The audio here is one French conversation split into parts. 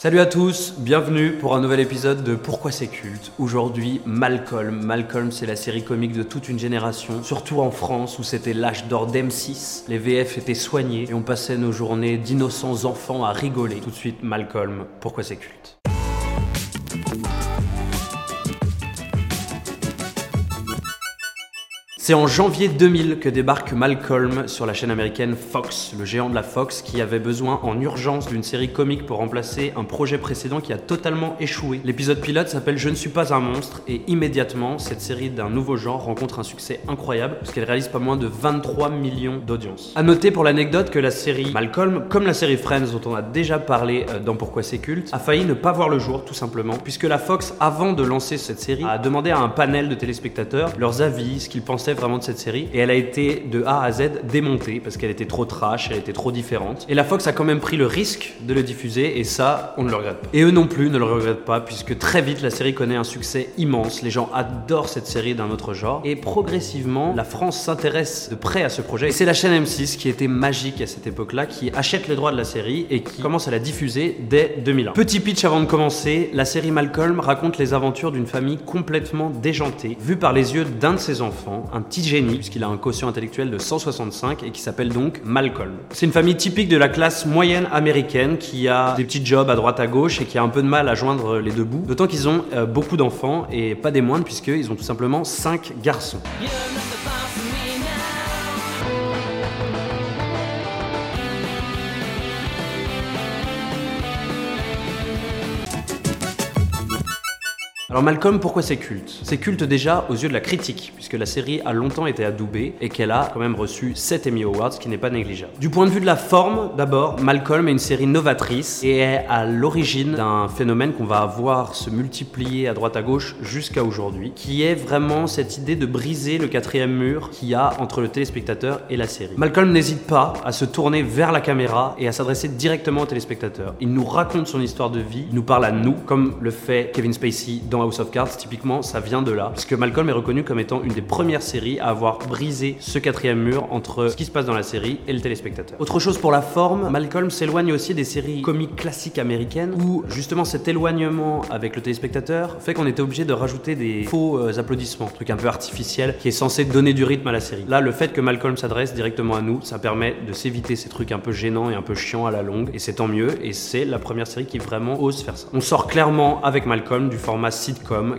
Salut à tous, bienvenue pour un nouvel épisode de Pourquoi c'est culte. Aujourd'hui, Malcolm. Malcolm, c'est la série comique de toute une génération, surtout en France où c'était l'âge d'or d'M6. Les VF étaient soignés et on passait nos journées d'innocents enfants à rigoler. Tout de suite, Malcolm, Pourquoi c'est culte? C'est en janvier 2000 que débarque Malcolm sur la chaîne américaine Fox, le géant de la Fox qui avait besoin en urgence d'une série comique pour remplacer un projet précédent qui a totalement échoué. L'épisode pilote s'appelle Je ne suis pas un monstre et immédiatement cette série d'un nouveau genre rencontre un succès incroyable puisqu'elle réalise pas moins de 23 millions d'audience. A noter pour l'anecdote que la série Malcolm, comme la série Friends dont on a déjà parlé euh, dans Pourquoi c'est culte, a failli ne pas voir le jour tout simplement puisque la Fox avant de lancer cette série a demandé à un panel de téléspectateurs leurs avis, ce qu'ils pensaient vraiment de cette série et elle a été de A à Z démontée parce qu'elle était trop trash, elle était trop différente. Et la Fox a quand même pris le risque de le diffuser et ça, on ne le regrette pas. Et eux non plus ne le regrettent pas puisque très vite la série connaît un succès immense. Les gens adorent cette série d'un autre genre et progressivement la France s'intéresse de près à ce projet. Et c'est la chaîne M6 qui était magique à cette époque-là qui achète les droits de la série et qui commence à la diffuser dès 2001. Petit pitch avant de commencer, la série Malcolm raconte les aventures d'une famille complètement déjantée, vue par les yeux d'un de ses enfants, un petit génie, puisqu'il a un quotient intellectuel de 165 et qui s'appelle donc Malcolm. C'est une famille typique de la classe moyenne américaine qui a des petits jobs à droite à gauche et qui a un peu de mal à joindre les deux bouts. D'autant qu'ils ont euh, beaucoup d'enfants et pas des moindres, puisqu'ils ont tout simplement 5 garçons. Alors Malcolm, pourquoi c'est culte? C'est culte déjà aux yeux de la critique, puisque la série a longtemps été adoubée et qu'elle a quand même reçu 7 Emmy Awards, ce qui n'est pas négligeable. Du point de vue de la forme, d'abord, Malcolm est une série novatrice et est à l'origine d'un phénomène qu'on va voir se multiplier à droite à gauche jusqu'à aujourd'hui, qui est vraiment cette idée de briser le quatrième mur qu'il y a entre le téléspectateur et la série. Malcolm n'hésite pas à se tourner vers la caméra et à s'adresser directement au téléspectateur. Il nous raconte son histoire de vie, il nous parle à nous, comme le fait Kevin Spacey dans House of Cards, typiquement, ça vient de là. Puisque Malcolm est reconnu comme étant une des premières séries à avoir brisé ce quatrième mur entre ce qui se passe dans la série et le téléspectateur. Autre chose pour la forme, Malcolm s'éloigne aussi des séries comiques classiques américaines où justement cet éloignement avec le téléspectateur fait qu'on était obligé de rajouter des faux euh, applaudissements, truc un peu artificiel qui est censé donner du rythme à la série. Là, le fait que Malcolm s'adresse directement à nous, ça permet de s'éviter ces trucs un peu gênants et un peu chiants à la longue, et c'est tant mieux, et c'est la première série qui vraiment ose faire ça. On sort clairement avec Malcolm du format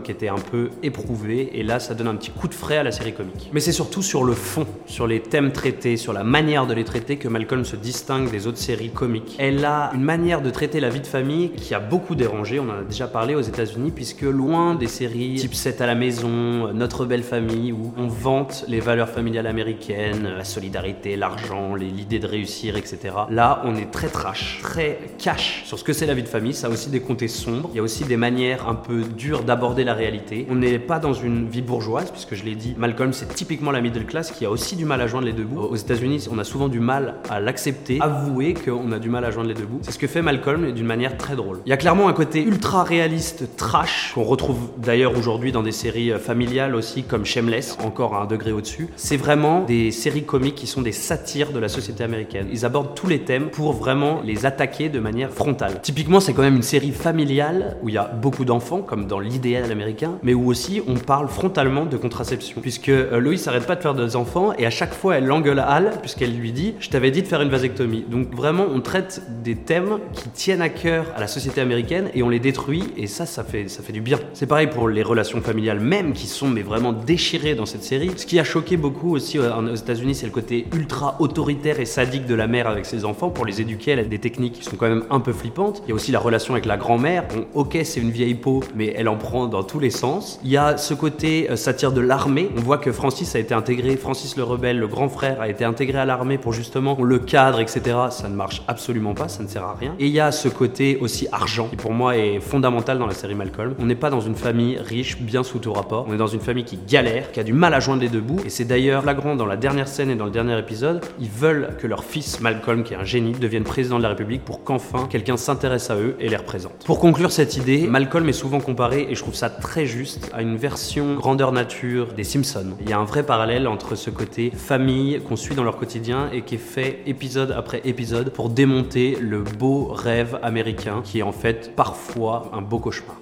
qui était un peu éprouvé et là ça donne un petit coup de frais à la série comique. Mais c'est surtout sur le fond, sur les thèmes traités, sur la manière de les traiter que Malcolm se distingue des autres séries comiques. Elle a une manière de traiter la vie de famille qui a beaucoup dérangé, on en a déjà parlé aux États-Unis puisque loin des séries type 7 à la maison, Notre belle famille où on vante les valeurs familiales américaines, la solidarité, l'argent, l'idée de réussir, etc. Là, on est très trash, très cash sur ce que c'est la vie de famille. Ça a aussi des côtés sombres. Il y a aussi des manières un peu dures d'aborder la réalité. On n'est pas dans une vie bourgeoise, puisque je l'ai dit, Malcolm, c'est typiquement la middle class qui a aussi du mal à joindre les deux bouts. Aux États-Unis, on a souvent du mal à l'accepter, avouer qu'on a du mal à joindre les deux bouts. C'est ce que fait Malcolm d'une manière très drôle. Il y a clairement un côté ultra réaliste, trash, qu'on retrouve d'ailleurs aujourd'hui dans des séries euh, familiales aussi, comme Shameless, encore à un degré au-dessus. C'est vraiment des séries comiques qui sont des satires de la société américaine. Ils abordent tous les thèmes pour vraiment les attaquer de manière frontale. Typiquement, c'est quand même une série familiale où il y a beaucoup d'enfants, comme dans l'idéal américain, mais où aussi on parle frontalement de contraception. Puisque euh, Loïs s'arrête pas de faire des enfants et à chaque fois elle engueule Al, puisqu'elle lui dit Je t'avais dit de faire une vasectomie. Donc vraiment, on traite des thèmes qui tiennent à cœur à la société américaine et on les détruit et ça, ça fait, ça fait du bien. C'est pareil pour les relations familiales même qui sont mais vraiment déchirées dans cette série. Ce qui a choqué beaucoup aussi euh, aux États-Unis, c'est le côté ultra autoritaire et sadique de la mère avec ses enfants pour les éduquer. A des techniques qui sont quand même un peu flippantes. Il y a aussi la relation avec la grand-mère. Bon, ok, c'est une vieille peau, mais elle en prend dans tous les sens. Il y a ce côté euh, satire de l'armée. On voit que Francis a été intégré, Francis le rebelle, le grand frère, a été intégré à l'armée pour justement le cadre, etc. Ça ne marche absolument pas, ça ne sert à rien. Et il y a ce côté aussi argent qui pour moi est fondamental dans la série Malcolm. On n'est pas dans une famille riche, bien sous tout rapport. On est dans une famille qui galère, qui a du mal à joindre les deux bouts. Et c'est d'ailleurs flagrant dans la dernière scène et dans le dernier épisode. Ils veulent que leur fils Malcolm, qui est un génie, devienne président de la République pour qu'enfin quelqu'un s'intéresse à eux et les représente. Pour conclure cette idée, Malcolm est souvent comparé et je trouve ça très juste à une version grandeur nature des Simpsons. Il y a un vrai parallèle entre ce côté famille qu'on suit dans leur quotidien et qui est fait épisode après épisode pour démonter le beau rêve américain qui est en fait parfois un beau cauchemar.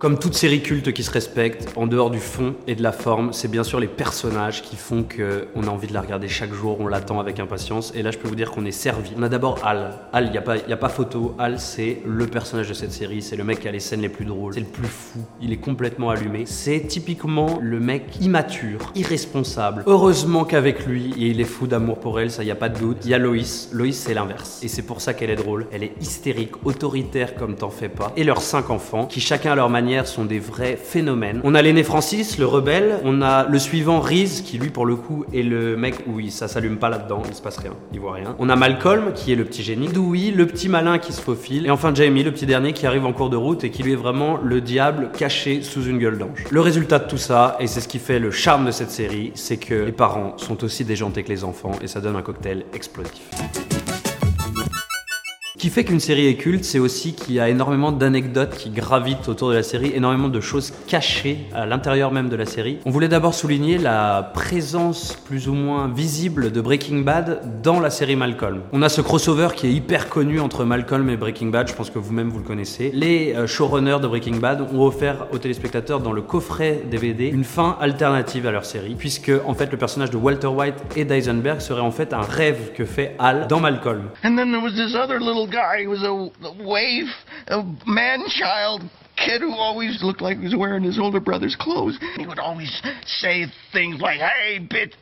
Comme toute série culte qui se respecte, en dehors du fond et de la forme, c'est bien sûr les personnages qui font qu'on a envie de la regarder chaque jour, on l'attend avec impatience. Et là, je peux vous dire qu'on est servi. On a d'abord Al. Al, il n'y a, pas, y a pas photo. Al, c'est le personnage de cette série. C'est le mec qui a les scènes les plus drôles. C'est le plus fou. Il est complètement allumé. C'est typiquement le mec immature, irresponsable. Heureusement qu'avec lui, il est fou d'amour pour elle, ça y a pas de doute. Il y a Loïs. Loïs, c'est l'inverse. Et c'est pour ça qu'elle est drôle. Elle est hystérique, autoritaire comme t'en fais pas. Et leurs cinq enfants, qui chacun à leur manière sont des vrais phénomènes. On a l'aîné Francis, le rebelle, on a le suivant Reese, qui lui pour le coup est le mec où ça s'allume pas là-dedans, il se passe rien, il voit rien. On a Malcolm, qui est le petit génie, Dewey, le petit malin qui se faufile, et enfin Jamie, le petit dernier qui arrive en cours de route et qui lui est vraiment le diable caché sous une gueule d'ange. Le résultat de tout ça, et c'est ce qui fait le charme de cette série, c'est que les parents sont aussi déjantés que les enfants, et ça donne un cocktail explosif qui fait qu'une série est culte, c'est aussi qu'il y a énormément d'anecdotes qui gravitent autour de la série, énormément de choses cachées à l'intérieur même de la série. On voulait d'abord souligner la présence plus ou moins visible de Breaking Bad dans la série Malcolm. On a ce crossover qui est hyper connu entre Malcolm et Breaking Bad, je pense que vous-même vous le connaissez. Les euh, showrunners de Breaking Bad ont offert aux téléspectateurs dans le coffret DVD une fin alternative à leur série, puisque en fait le personnage de Walter White et d'Eisenberg serait en fait un rêve que fait Hal dans Malcolm. And then there was this other little guy who was a, a waif, a man-child kid who always looked like he was wearing his older brother's clothes. He would always say things like, hey, bitch.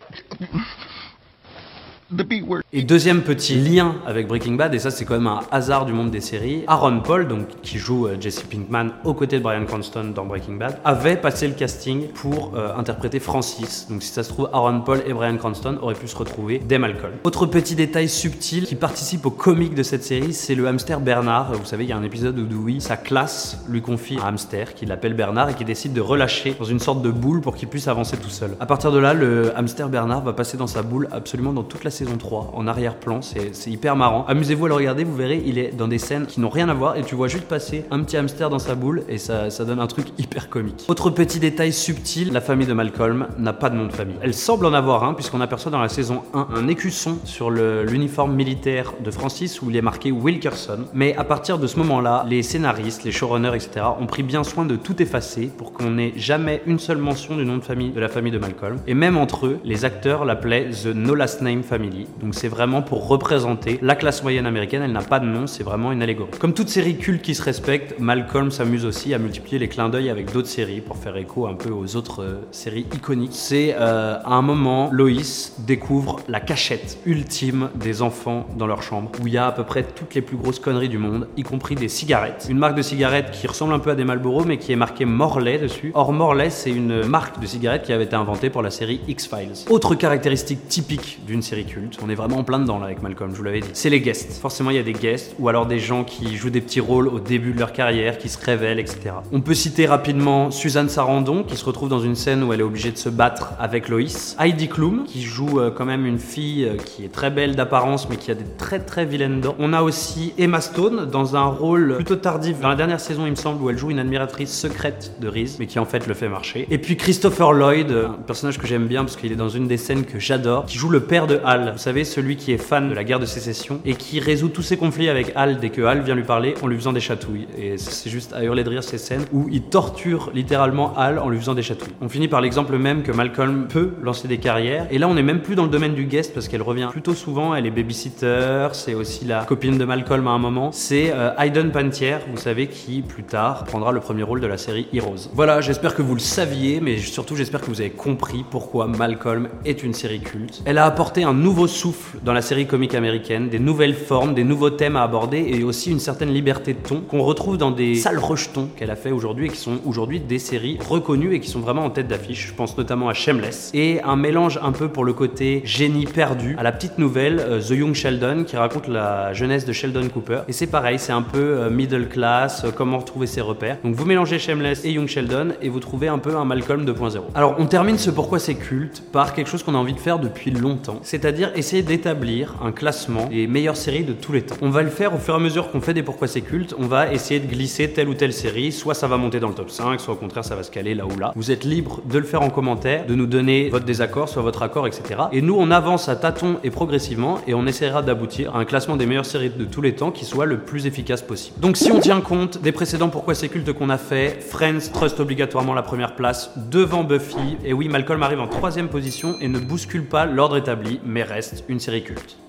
Et deuxième petit lien avec Breaking Bad, et ça c'est quand même un hasard du monde des séries, Aaron Paul, donc qui joue euh, Jesse Pinkman aux côtés de Brian Cranston dans Breaking Bad, avait passé le casting pour euh, interpréter Francis. Donc si ça se trouve, Aaron Paul et Brian Cranston auraient pu se retrouver dès Malcolm. Autre petit détail subtil qui participe au comique de cette série, c'est le hamster Bernard. Vous savez, il y a un épisode où Dewey, sa classe, lui confie un hamster qui l'appelle Bernard et qui décide de relâcher dans une sorte de boule pour qu'il puisse avancer tout seul. À partir de là, le hamster Bernard va passer dans sa boule absolument dans toute la saison 3 en arrière-plan. C'est hyper marrant. Amusez-vous à le regarder, vous verrez, il est dans des scènes qui n'ont rien à voir et tu vois juste passer un petit hamster dans sa boule et ça, donne un truc hyper comique. Autre petit détail subtil, la famille de Malcolm n'a pas de nom de famille. Elle semble en avoir un puisqu'on aperçoit dans la saison 1 un écusson sur l'uniforme militaire de Francis où il est marqué Wilkerson. Mais à partir de ce moment-là, les scénaristes, les showrunners, etc. ont pris bien soin de tout effacer pour qu'on n'ait jamais une seule mention du nom de famille de la famille de Malcolm. Et même entre eux, les acteurs l'appelaient The No Last Name Family. Donc c'est vraiment pour représenter la classe moyenne américaine. Elle n'a pas de nom, c'est vraiment une allégorie. Comme toute série culte qui se respecte, Malcolm s'amuse aussi à multiplier les clins d'œil avec d'autres séries pour faire écho un peu aux autres euh, séries iconiques. C'est euh, à un moment, Loïs découvre la cachette ultime des enfants dans leur chambre, où il y a à peu près toutes les plus grosses conneries du monde, y compris des cigarettes. Une marque de cigarettes qui ressemble un peu à des Marlboro, mais qui est marquée Morley dessus. Or, Morley, c'est une marque de cigarettes qui avait été inventée pour la série X-Files. Autre caractéristique typique d'une série culte, on est vraiment en plein dedans là avec Malcolm, je vous l'avais dit. C'est les guests. Forcément, il y a des guests ou alors des gens qui jouent des petits rôles au début de leur carrière, qui se révèlent, etc. On peut citer rapidement Suzanne Sarandon qui se retrouve dans une scène où elle est obligée de se battre avec Loïs. Heidi Klum qui joue euh, quand même une fille euh, qui est très belle d'apparence mais qui a des très très vilaines dents. On a aussi Emma Stone dans un rôle plutôt tardif dans la dernière saison, il me semble, où elle joue une admiratrice secrète de Reese mais qui en fait le fait marcher. Et puis Christopher Lloyd, un personnage que j'aime bien parce qu'il est dans une des scènes que j'adore, qui joue le père de Hal. Vous savez, celui qui est fan de la guerre de sécession et qui résout tous ses conflits avec Hal dès que Hal vient lui parler en lui faisant des chatouilles. Et c'est juste à hurler de rire ces scènes où il torture littéralement Hal en lui faisant des chatouilles. On finit par l'exemple même que Malcolm peut lancer des carrières. Et là, on n'est même plus dans le domaine du guest parce qu'elle revient plutôt souvent. Elle est babysitter, c'est aussi la copine de Malcolm à un moment. C'est euh, Hayden Pantier, vous savez, qui plus tard prendra le premier rôle de la série Heroes. Voilà, j'espère que vous le saviez, mais surtout j'espère que vous avez compris pourquoi Malcolm est une série culte. Elle a apporté un nouveau souffle dans la série comique américaine, des nouvelles formes, des nouveaux thèmes à aborder et aussi une certaine liberté de ton qu'on retrouve dans des sales rejetons qu'elle a fait aujourd'hui et qui sont aujourd'hui des séries reconnues et qui sont vraiment en tête d'affiche. Je pense notamment à Shameless et un mélange un peu pour le côté génie perdu à la petite nouvelle euh, The Young Sheldon qui raconte la jeunesse de Sheldon Cooper. Et c'est pareil, c'est un peu euh, middle class, euh, comment retrouver ses repères. Donc vous mélangez Shameless et Young Sheldon et vous trouvez un peu un Malcolm 2.0. Alors on termine ce pourquoi c'est culte par quelque chose qu'on a envie de faire depuis longtemps, c'est-à-dire essayer d'établir un classement des meilleures séries de tous les temps. On va le faire au fur et à mesure qu'on fait des pourquoi c'est culte, on va essayer de glisser telle ou telle série, soit ça va monter dans le top 5, soit au contraire ça va se caler là ou là. Vous êtes libre de le faire en commentaire, de nous donner votre désaccord, soit votre accord, etc. Et nous on avance à tâtons et progressivement et on essaiera d'aboutir à un classement des meilleures séries de tous les temps qui soit le plus efficace possible. Donc si on tient compte des précédents pourquoi c'est culte qu'on a fait, Friends trust obligatoirement la première place devant Buffy, et oui Malcolm arrive en troisième position et ne bouscule pas l'ordre établi, mais reste une série culte.